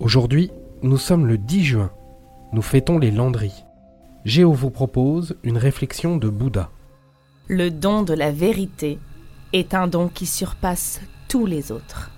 Aujourd'hui, nous sommes le 10 juin. Nous fêtons les landries. Géo vous propose une réflexion de Bouddha. Le don de la vérité est un don qui surpasse tous les autres.